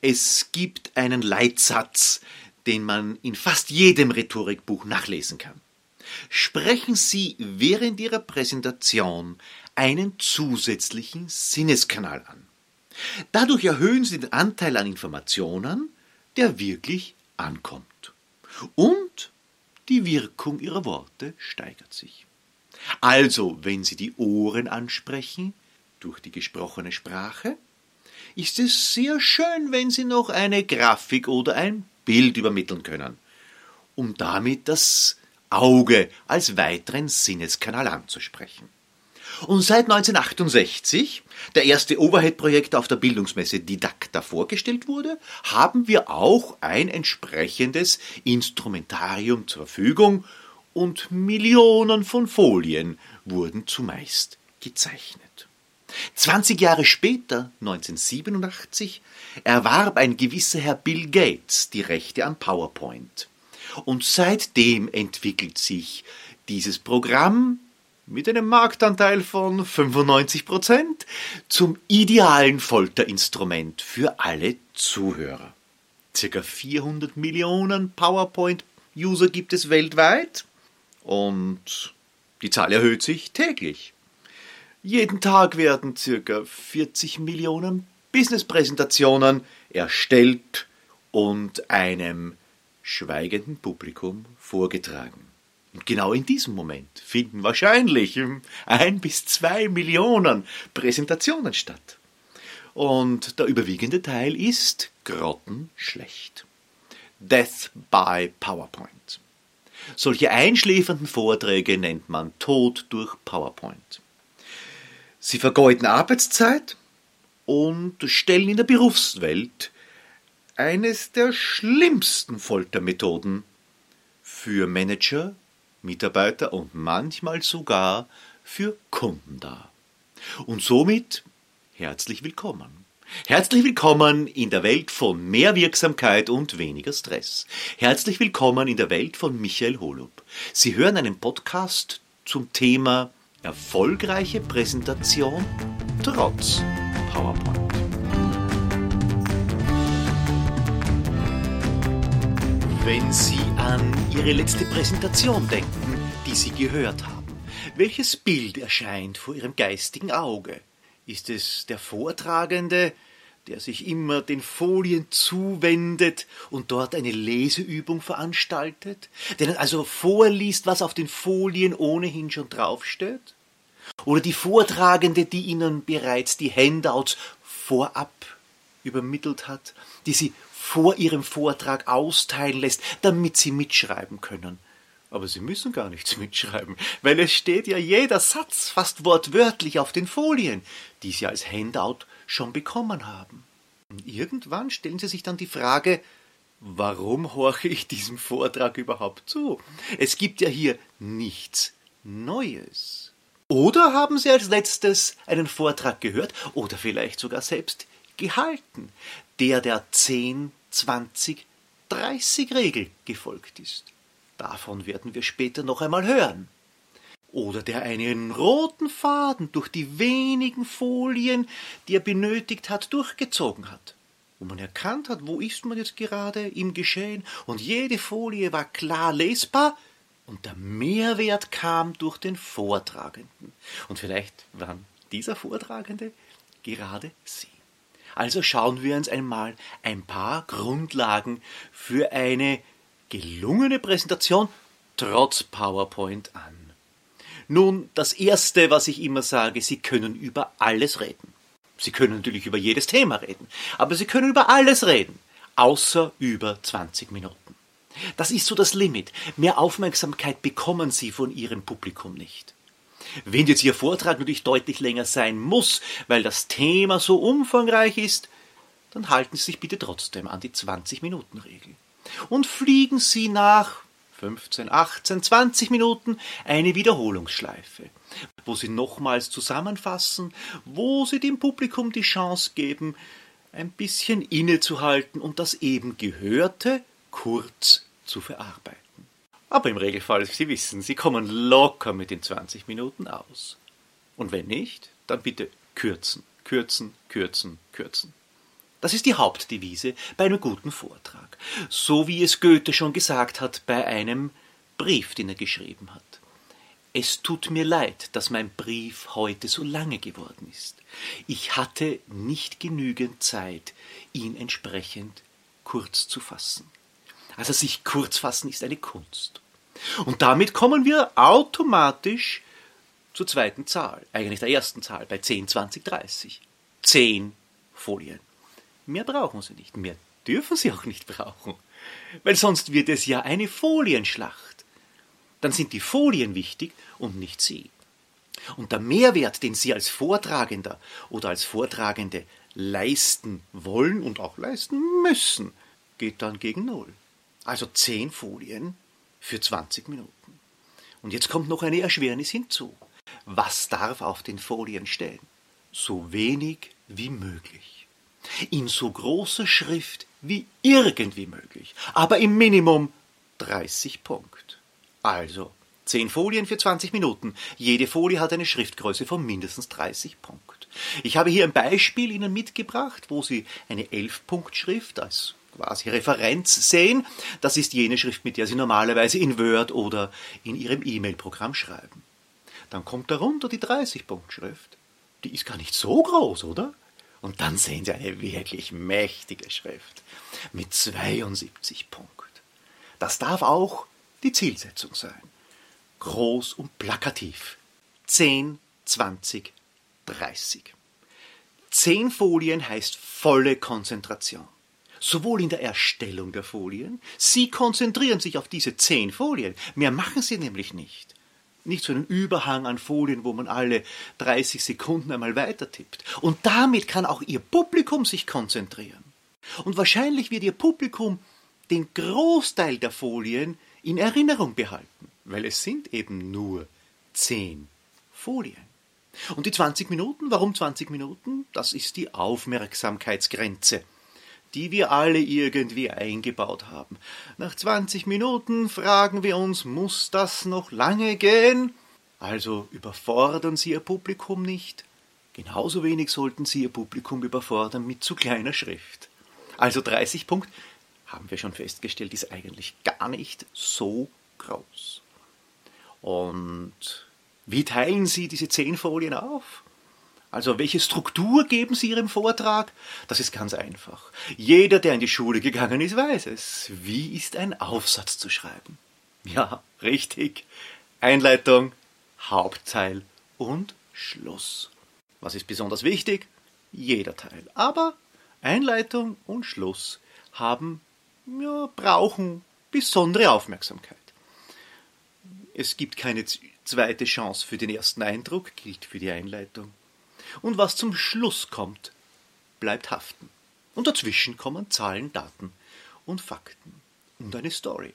Es gibt einen Leitsatz, den man in fast jedem Rhetorikbuch nachlesen kann. Sprechen Sie während Ihrer Präsentation einen zusätzlichen Sinneskanal an. Dadurch erhöhen Sie den Anteil an Informationen, der wirklich ankommt. Und die Wirkung Ihrer Worte steigert sich. Also, wenn Sie die Ohren ansprechen, durch die gesprochene Sprache, ist es sehr schön, wenn Sie noch eine Grafik oder ein Bild übermitteln können, um damit das Auge als weiteren Sinneskanal anzusprechen. Und seit 1968, der erste Overhead-Projekt auf der Bildungsmesse Didakta vorgestellt wurde, haben wir auch ein entsprechendes Instrumentarium zur Verfügung und Millionen von Folien wurden zumeist gezeichnet. 20 Jahre später, 1987, erwarb ein gewisser Herr Bill Gates die Rechte an PowerPoint. Und seitdem entwickelt sich dieses Programm mit einem Marktanteil von 95 Prozent zum idealen Folterinstrument für alle Zuhörer. Circa 400 Millionen PowerPoint-User gibt es weltweit und die Zahl erhöht sich täglich. Jeden Tag werden circa 40 Millionen Business-Präsentationen erstellt und einem schweigenden Publikum vorgetragen. Und genau in diesem Moment finden wahrscheinlich ein bis zwei Millionen Präsentationen statt. Und der überwiegende Teil ist grottenschlecht. Death by PowerPoint. Solche einschläfernden Vorträge nennt man Tod durch PowerPoint. Sie vergeuden Arbeitszeit und stellen in der Berufswelt eines der schlimmsten Foltermethoden für Manager, Mitarbeiter und manchmal sogar für Kunden dar. Und somit herzlich willkommen. Herzlich willkommen in der Welt von mehr Wirksamkeit und weniger Stress. Herzlich willkommen in der Welt von Michael Holub. Sie hören einen Podcast zum Thema erfolgreiche Präsentation trotz PowerPoint. Wenn Sie an Ihre letzte Präsentation denken, die Sie gehört haben, welches Bild erscheint vor Ihrem geistigen Auge? Ist es der Vortragende, der sich immer den Folien zuwendet und dort eine Leseübung veranstaltet, der also vorliest, was auf den Folien ohnehin schon draufsteht? Oder die Vortragende, die Ihnen bereits die Handouts vorab übermittelt hat, die Sie vor Ihrem Vortrag austeilen lässt, damit Sie mitschreiben können? Aber Sie müssen gar nichts mitschreiben, weil es steht ja jeder Satz fast wortwörtlich auf den Folien, die Sie als Handout schon bekommen haben. Und irgendwann stellen Sie sich dann die Frage, warum horche ich diesem Vortrag überhaupt zu? Es gibt ja hier nichts Neues. Oder haben Sie als letztes einen Vortrag gehört oder vielleicht sogar selbst gehalten, der der 10, 20, 30 Regel gefolgt ist? Davon werden wir später noch einmal hören. Oder der einen roten Faden durch die wenigen Folien, die er benötigt hat, durchgezogen hat. Wo man erkannt hat, wo ist man jetzt gerade im Geschehen, und jede Folie war klar lesbar, und der Mehrwert kam durch den Vortragenden. Und vielleicht waren dieser Vortragende gerade Sie. Also schauen wir uns einmal ein paar Grundlagen für eine gelungene Präsentation trotz PowerPoint an. Nun, das Erste, was ich immer sage, Sie können über alles reden. Sie können natürlich über jedes Thema reden, aber Sie können über alles reden, außer über 20 Minuten. Das ist so das Limit. Mehr Aufmerksamkeit bekommen Sie von Ihrem Publikum nicht. Wenn jetzt Ihr Vortrag natürlich deutlich länger sein muss, weil das Thema so umfangreich ist, dann halten Sie sich bitte trotzdem an die 20-Minuten-Regel und fliegen Sie nach 15, 18, 20 Minuten eine Wiederholungsschleife, wo Sie nochmals zusammenfassen, wo Sie dem Publikum die Chance geben, ein bisschen innezuhalten und das eben Gehörte kurz zu verarbeiten. Aber im Regelfall, Sie wissen, Sie kommen locker mit den 20 Minuten aus. Und wenn nicht, dann bitte kürzen, kürzen, kürzen, kürzen. Das ist die Hauptdevise bei einem guten Vortrag. So wie es Goethe schon gesagt hat bei einem Brief, den er geschrieben hat. Es tut mir leid, dass mein Brief heute so lange geworden ist. Ich hatte nicht genügend Zeit, ihn entsprechend kurz zu fassen. Also sich kurz fassen ist eine Kunst. Und damit kommen wir automatisch zur zweiten Zahl, eigentlich der ersten Zahl, bei 10, 20, 30. Zehn Folien. Mehr brauchen Sie nicht, mehr dürfen Sie auch nicht brauchen, weil sonst wird es ja eine Folienschlacht. Dann sind die Folien wichtig und nicht Sie. Und der Mehrwert, den Sie als Vortragender oder als Vortragende leisten wollen und auch leisten müssen, geht dann gegen Null. Also zehn Folien für 20 Minuten. Und jetzt kommt noch eine Erschwernis hinzu. Was darf auf den Folien stehen? So wenig wie möglich. In so großer Schrift wie irgendwie möglich. Aber im Minimum 30 Punkt. Also 10 Folien für 20 Minuten. Jede Folie hat eine Schriftgröße von mindestens 30 Punkt. Ich habe hier ein Beispiel Ihnen mitgebracht, wo Sie eine 11-Punkt-Schrift als quasi Referenz sehen. Das ist jene Schrift, mit der Sie normalerweise in Word oder in Ihrem E-Mail-Programm schreiben. Dann kommt darunter die 30-Punkt-Schrift. Die ist gar nicht so groß, oder? Und dann sehen Sie eine wirklich mächtige Schrift mit 72 Punkt. Das darf auch die Zielsetzung sein. Groß und plakativ. 10, 20, 30. Zehn Folien heißt volle Konzentration sowohl in der Erstellung der Folien, Sie konzentrieren sich auf diese zehn Folien, mehr machen Sie nämlich nicht. Nicht so einen Überhang an Folien, wo man alle 30 Sekunden einmal weiter tippt. Und damit kann auch Ihr Publikum sich konzentrieren. Und wahrscheinlich wird Ihr Publikum den Großteil der Folien in Erinnerung behalten, weil es sind eben nur zehn Folien. Und die 20 Minuten, warum 20 Minuten? Das ist die Aufmerksamkeitsgrenze die wir alle irgendwie eingebaut haben. Nach 20 Minuten fragen wir uns, muss das noch lange gehen? Also überfordern Sie Ihr Publikum nicht. Genauso wenig sollten Sie Ihr Publikum überfordern mit zu kleiner Schrift. Also 30 Punkt, haben wir schon festgestellt, ist eigentlich gar nicht so groß. Und wie teilen Sie diese 10 Folien auf? Also welche Struktur geben Sie Ihrem Vortrag? Das ist ganz einfach. Jeder, der in die Schule gegangen ist, weiß es. Wie ist ein Aufsatz zu schreiben? Ja, richtig. Einleitung, Hauptteil und Schluss. Was ist besonders wichtig? Jeder Teil. Aber Einleitung und Schluss haben, ja, brauchen besondere Aufmerksamkeit. Es gibt keine zweite Chance für den ersten Eindruck, gilt für die Einleitung und was zum Schluss kommt, bleibt haften. Und dazwischen kommen Zahlen, Daten und Fakten und eine Story.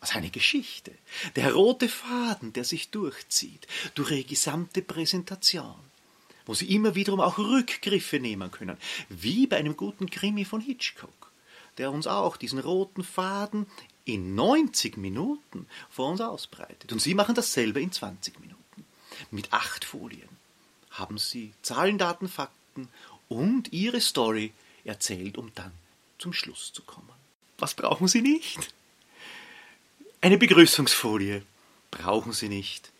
Also eine Geschichte. Der rote Faden, der sich durchzieht durch ihre gesamte Präsentation, wo sie immer wiederum auch Rückgriffe nehmen können, wie bei einem guten Krimi von Hitchcock, der uns auch diesen roten Faden in 90 Minuten vor uns ausbreitet. Und sie machen dasselbe in 20 Minuten. Mit acht Folien haben sie Zahlen, Daten, Fakten und ihre Story erzählt, um dann zum Schluss zu kommen. Was brauchen Sie nicht? Eine Begrüßungsfolie brauchen Sie nicht.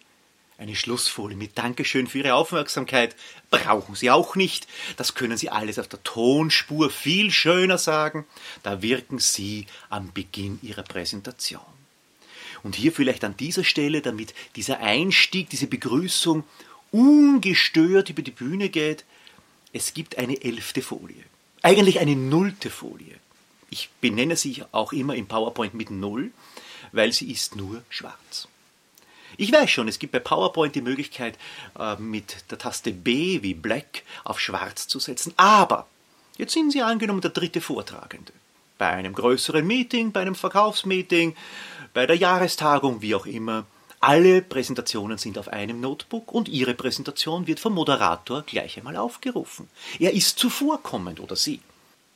Eine Schlussfolie mit Dankeschön für Ihre Aufmerksamkeit brauchen Sie auch nicht. Das können Sie alles auf der Tonspur viel schöner sagen. Da wirken Sie am Beginn Ihrer Präsentation. Und hier vielleicht an dieser Stelle, damit dieser Einstieg, diese Begrüßung ungestört über die Bühne geht. Es gibt eine elfte Folie. Eigentlich eine nullte Folie. Ich benenne sie auch immer im PowerPoint mit Null, weil sie ist nur schwarz. Ich weiß schon, es gibt bei PowerPoint die Möglichkeit, äh, mit der Taste B wie Black auf Schwarz zu setzen. Aber jetzt sind Sie angenommen der dritte Vortragende. Bei einem größeren Meeting, bei einem Verkaufsmeeting, bei der Jahrestagung, wie auch immer. Alle Präsentationen sind auf einem Notebook und Ihre Präsentation wird vom Moderator gleich einmal aufgerufen. Er ist zuvorkommend oder sie.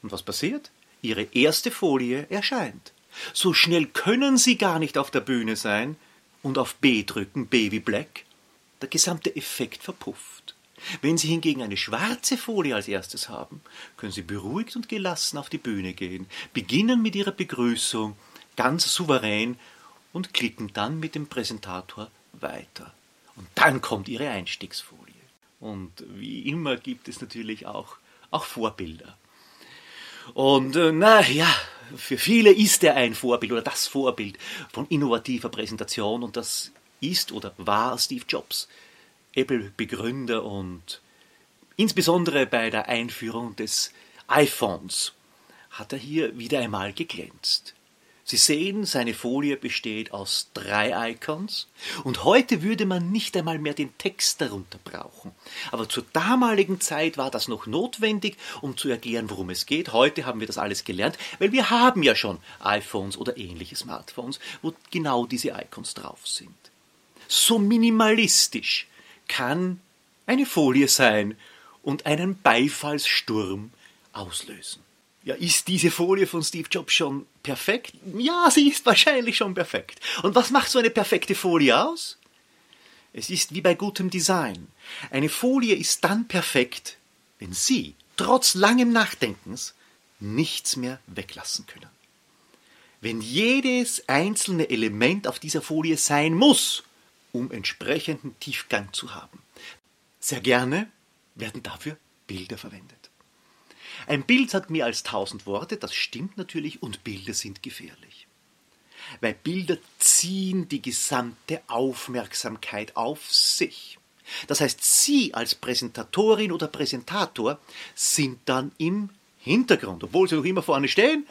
Und was passiert? Ihre erste Folie erscheint. So schnell können Sie gar nicht auf der Bühne sein und auf B drücken, Baby Black. Der gesamte Effekt verpufft. Wenn Sie hingegen eine schwarze Folie als erstes haben, können Sie beruhigt und gelassen auf die Bühne gehen, beginnen mit Ihrer Begrüßung, ganz souverän und klicken dann mit dem Präsentator weiter. Und dann kommt Ihre Einstiegsfolie. Und wie immer gibt es natürlich auch, auch Vorbilder. Und äh, na ja, für viele ist er ein Vorbild oder das Vorbild von innovativer Präsentation und das ist oder war Steve Jobs, Apple-Begründer und insbesondere bei der Einführung des iPhones hat er hier wieder einmal geglänzt. Sie sehen, seine Folie besteht aus drei Icons und heute würde man nicht einmal mehr den Text darunter brauchen. Aber zur damaligen Zeit war das noch notwendig, um zu erklären, worum es geht. Heute haben wir das alles gelernt, weil wir haben ja schon iPhones oder ähnliche Smartphones, wo genau diese Icons drauf sind. So minimalistisch kann eine Folie sein und einen Beifallssturm auslösen. Ja, ist diese Folie von Steve Jobs schon perfekt? Ja, sie ist wahrscheinlich schon perfekt. Und was macht so eine perfekte Folie aus? Es ist wie bei gutem Design. Eine Folie ist dann perfekt, wenn Sie, trotz langem Nachdenkens, nichts mehr weglassen können. Wenn jedes einzelne Element auf dieser Folie sein muss, um entsprechenden Tiefgang zu haben. Sehr gerne werden dafür Bilder verwendet. Ein Bild sagt mehr als tausend Worte, das stimmt natürlich, und Bilder sind gefährlich. Weil Bilder ziehen die gesamte Aufmerksamkeit auf sich. Das heißt, Sie als Präsentatorin oder Präsentator sind dann im Hintergrund, obwohl Sie noch immer vorne stehen.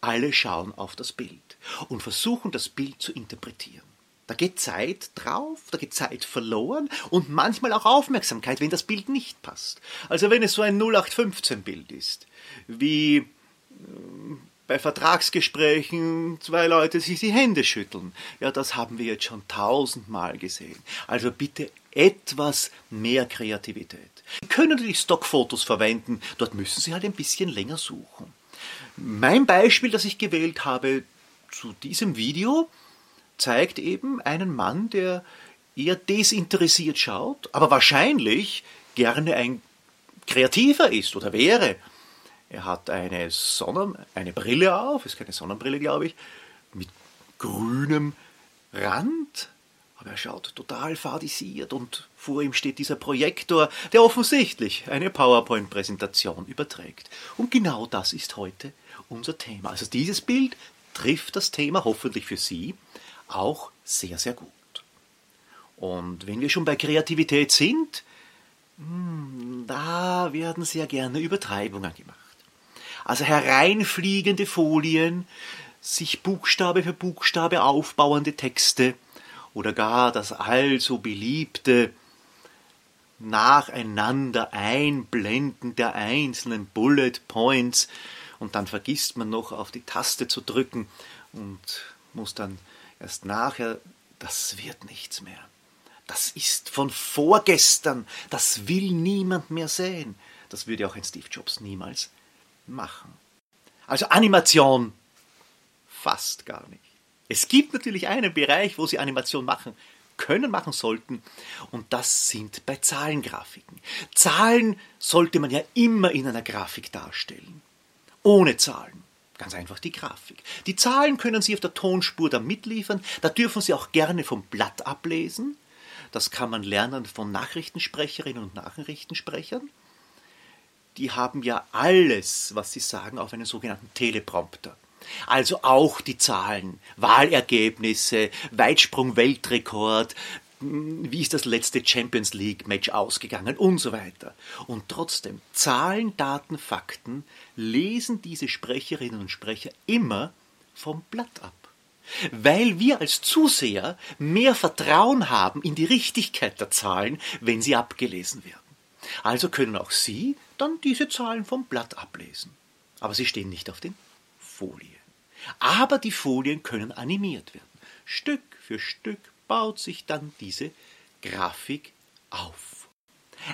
Alle schauen auf das Bild und versuchen das Bild zu interpretieren. Da geht Zeit drauf, da geht Zeit verloren und manchmal auch Aufmerksamkeit, wenn das Bild nicht passt. Also wenn es so ein 0815-Bild ist, wie äh, bei Vertragsgesprächen zwei Leute sich die Hände schütteln. Ja, das haben wir jetzt schon tausendmal gesehen. Also bitte etwas mehr Kreativität. Sie können natürlich Stockfotos verwenden, dort müssen Sie halt ein bisschen länger suchen. Mein Beispiel, das ich gewählt habe zu diesem Video, zeigt eben einen Mann, der eher desinteressiert schaut, aber wahrscheinlich gerne ein Kreativer ist oder wäre. Er hat eine, Sonnen eine Brille auf, ist keine Sonnenbrille, glaube ich, mit grünem Rand, aber er schaut total fadisiert und vor ihm steht dieser Projektor, der offensichtlich eine PowerPoint-Präsentation überträgt. Und genau das ist heute unser Thema. Also dieses Bild trifft das Thema hoffentlich für Sie auch sehr, sehr gut. Und wenn wir schon bei Kreativität sind, hm, da werden sehr gerne Übertreibungen gemacht. Also hereinfliegende Folien, sich Buchstabe für Buchstabe aufbauende Texte oder gar das allso beliebte nacheinander Einblenden der einzelnen Bullet Points und dann vergisst man noch auf die Taste zu drücken und muss dann erst nachher, das wird nichts mehr. Das ist von vorgestern, das will niemand mehr sehen. Das würde auch ein Steve Jobs niemals machen. Also Animation fast gar nicht. Es gibt natürlich einen Bereich, wo Sie Animation machen können, machen sollten, und das sind bei Zahlengrafiken. Zahlen sollte man ja immer in einer Grafik darstellen. Ohne Zahlen Ganz einfach die Grafik. Die Zahlen können Sie auf der Tonspur dann mitliefern. Da dürfen Sie auch gerne vom Blatt ablesen. Das kann man lernen von Nachrichtensprecherinnen und Nachrichtensprechern. Die haben ja alles, was sie sagen, auf einen sogenannten Teleprompter. Also auch die Zahlen, Wahlergebnisse, Weitsprung Weltrekord, wie ist das letzte Champions League Match ausgegangen und so weiter. Und trotzdem, Zahlen, Daten, Fakten lesen diese Sprecherinnen und Sprecher immer vom Blatt ab. Weil wir als Zuseher mehr Vertrauen haben in die Richtigkeit der Zahlen, wenn sie abgelesen werden. Also können auch Sie dann diese Zahlen vom Blatt ablesen. Aber sie stehen nicht auf den Folien. Aber die Folien können animiert werden. Stück für Stück baut sich dann diese Grafik auf.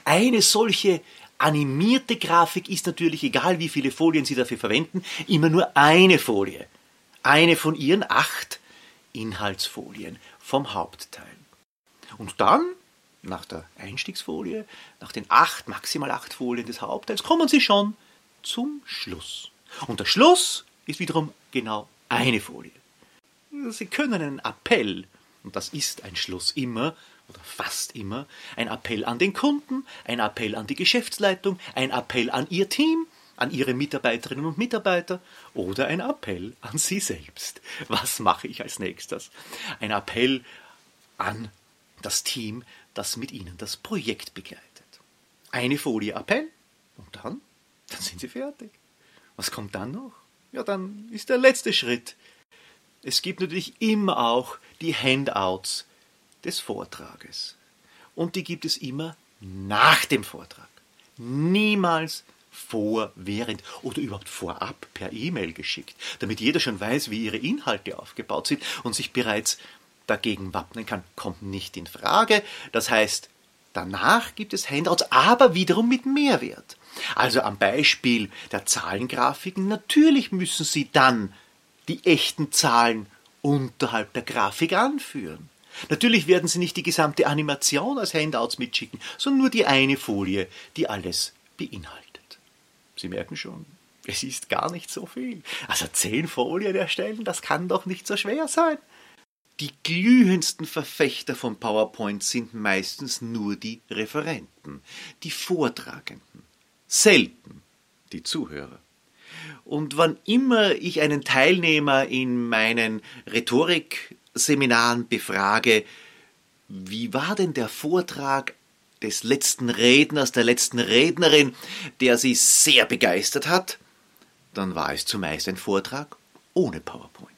Eine solche animierte Grafik ist natürlich, egal wie viele Folien Sie dafür verwenden, immer nur eine Folie. Eine von Ihren acht Inhaltsfolien vom Hauptteil. Und dann nach der Einstiegsfolie, nach den acht, maximal acht Folien des Hauptteils, kommen Sie schon zum Schluss. Und der Schluss ist wiederum genau eine Folie. Sie können einen Appell, und das ist ein Schluss immer, oder fast immer, ein Appell an den Kunden, ein Appell an die Geschäftsleitung, ein Appell an Ihr Team, an Ihre Mitarbeiterinnen und Mitarbeiter oder ein Appell an Sie selbst. Was mache ich als nächstes? Ein Appell an das Team, das mit Ihnen das Projekt begleitet. Eine Folie Appell und dann, dann sind Sie fertig. Was kommt dann noch? Ja, dann ist der letzte Schritt. Es gibt natürlich immer auch die Handouts des Vortrages. Und die gibt es immer nach dem Vortrag. Niemals vor, während oder überhaupt vorab per E-Mail geschickt, damit jeder schon weiß, wie ihre Inhalte aufgebaut sind und sich bereits dagegen wappnen kann, kommt nicht in Frage. Das heißt, danach gibt es Handouts, aber wiederum mit Mehrwert. Also am Beispiel der Zahlengrafiken, natürlich müssen Sie dann die echten Zahlen unterhalb der Grafik anführen. Natürlich werden Sie nicht die gesamte Animation als Handouts mitschicken, sondern nur die eine Folie, die alles beinhaltet. Sie merken schon, es ist gar nicht so viel. Also zehn Folien erstellen, das kann doch nicht so schwer sein. Die glühendsten Verfechter von PowerPoint sind meistens nur die Referenten, die Vortragenden, selten die Zuhörer. Und wann immer ich einen Teilnehmer in meinen Rhetorikseminaren befrage, wie war denn der Vortrag des letzten Redners, der letzten Rednerin, der sie sehr begeistert hat, dann war es zumeist ein Vortrag ohne PowerPoint.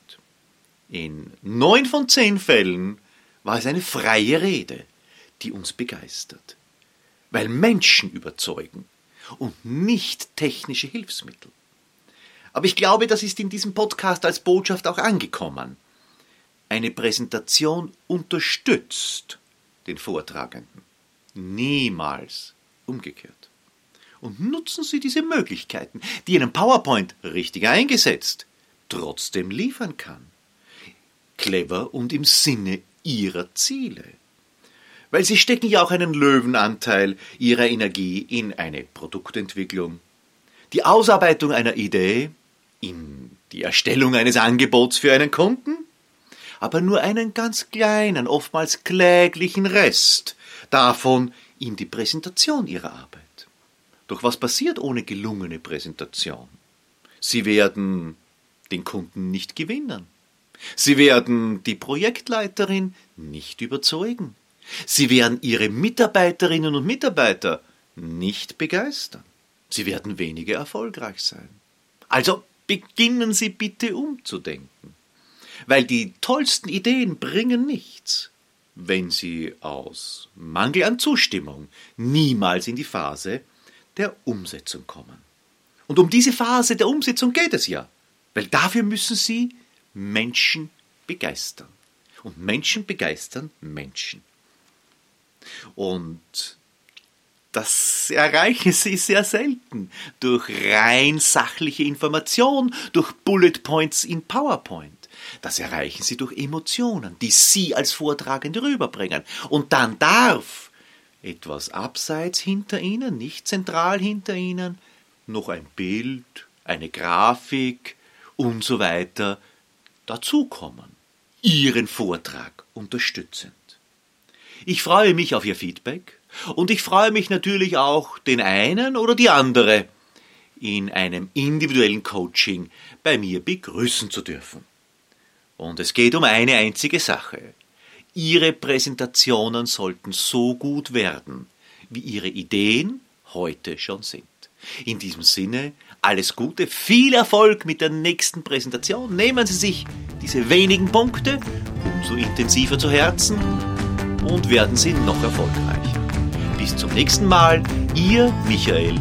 In neun von zehn Fällen war es eine freie Rede, die uns begeistert. Weil Menschen überzeugen und nicht technische Hilfsmittel. Aber ich glaube, das ist in diesem Podcast als Botschaft auch angekommen. Eine Präsentation unterstützt den Vortragenden, niemals umgekehrt. Und nutzen Sie diese Möglichkeiten, die Ihnen PowerPoint richtig eingesetzt trotzdem liefern kann clever und im Sinne ihrer Ziele. Weil sie stecken ja auch einen Löwenanteil ihrer Energie in eine Produktentwicklung, die Ausarbeitung einer Idee, in die Erstellung eines Angebots für einen Kunden, aber nur einen ganz kleinen, oftmals kläglichen Rest davon in die Präsentation ihrer Arbeit. Doch was passiert ohne gelungene Präsentation? Sie werden den Kunden nicht gewinnen. Sie werden die Projektleiterin nicht überzeugen. Sie werden Ihre Mitarbeiterinnen und Mitarbeiter nicht begeistern. Sie werden weniger erfolgreich sein. Also beginnen Sie bitte umzudenken. Weil die tollsten Ideen bringen nichts, wenn sie aus Mangel an Zustimmung niemals in die Phase der Umsetzung kommen. Und um diese Phase der Umsetzung geht es ja, weil dafür müssen Sie Menschen begeistern. Und Menschen begeistern Menschen. Und das erreichen sie sehr selten durch rein sachliche Information, durch Bullet Points in PowerPoint. Das erreichen sie durch Emotionen, die sie als Vortragende rüberbringen. Und dann darf etwas abseits hinter ihnen, nicht zentral hinter ihnen, noch ein Bild, eine Grafik und so weiter dazukommen, Ihren Vortrag unterstützend. Ich freue mich auf Ihr Feedback und ich freue mich natürlich auch, den einen oder die andere in einem individuellen Coaching bei mir begrüßen zu dürfen. Und es geht um eine einzige Sache. Ihre Präsentationen sollten so gut werden, wie Ihre Ideen heute schon sind. In diesem Sinne, alles Gute, viel Erfolg mit der nächsten Präsentation. Nehmen Sie sich diese wenigen Punkte umso intensiver zu Herzen und werden Sie noch erfolgreicher. Bis zum nächsten Mal, Ihr Michael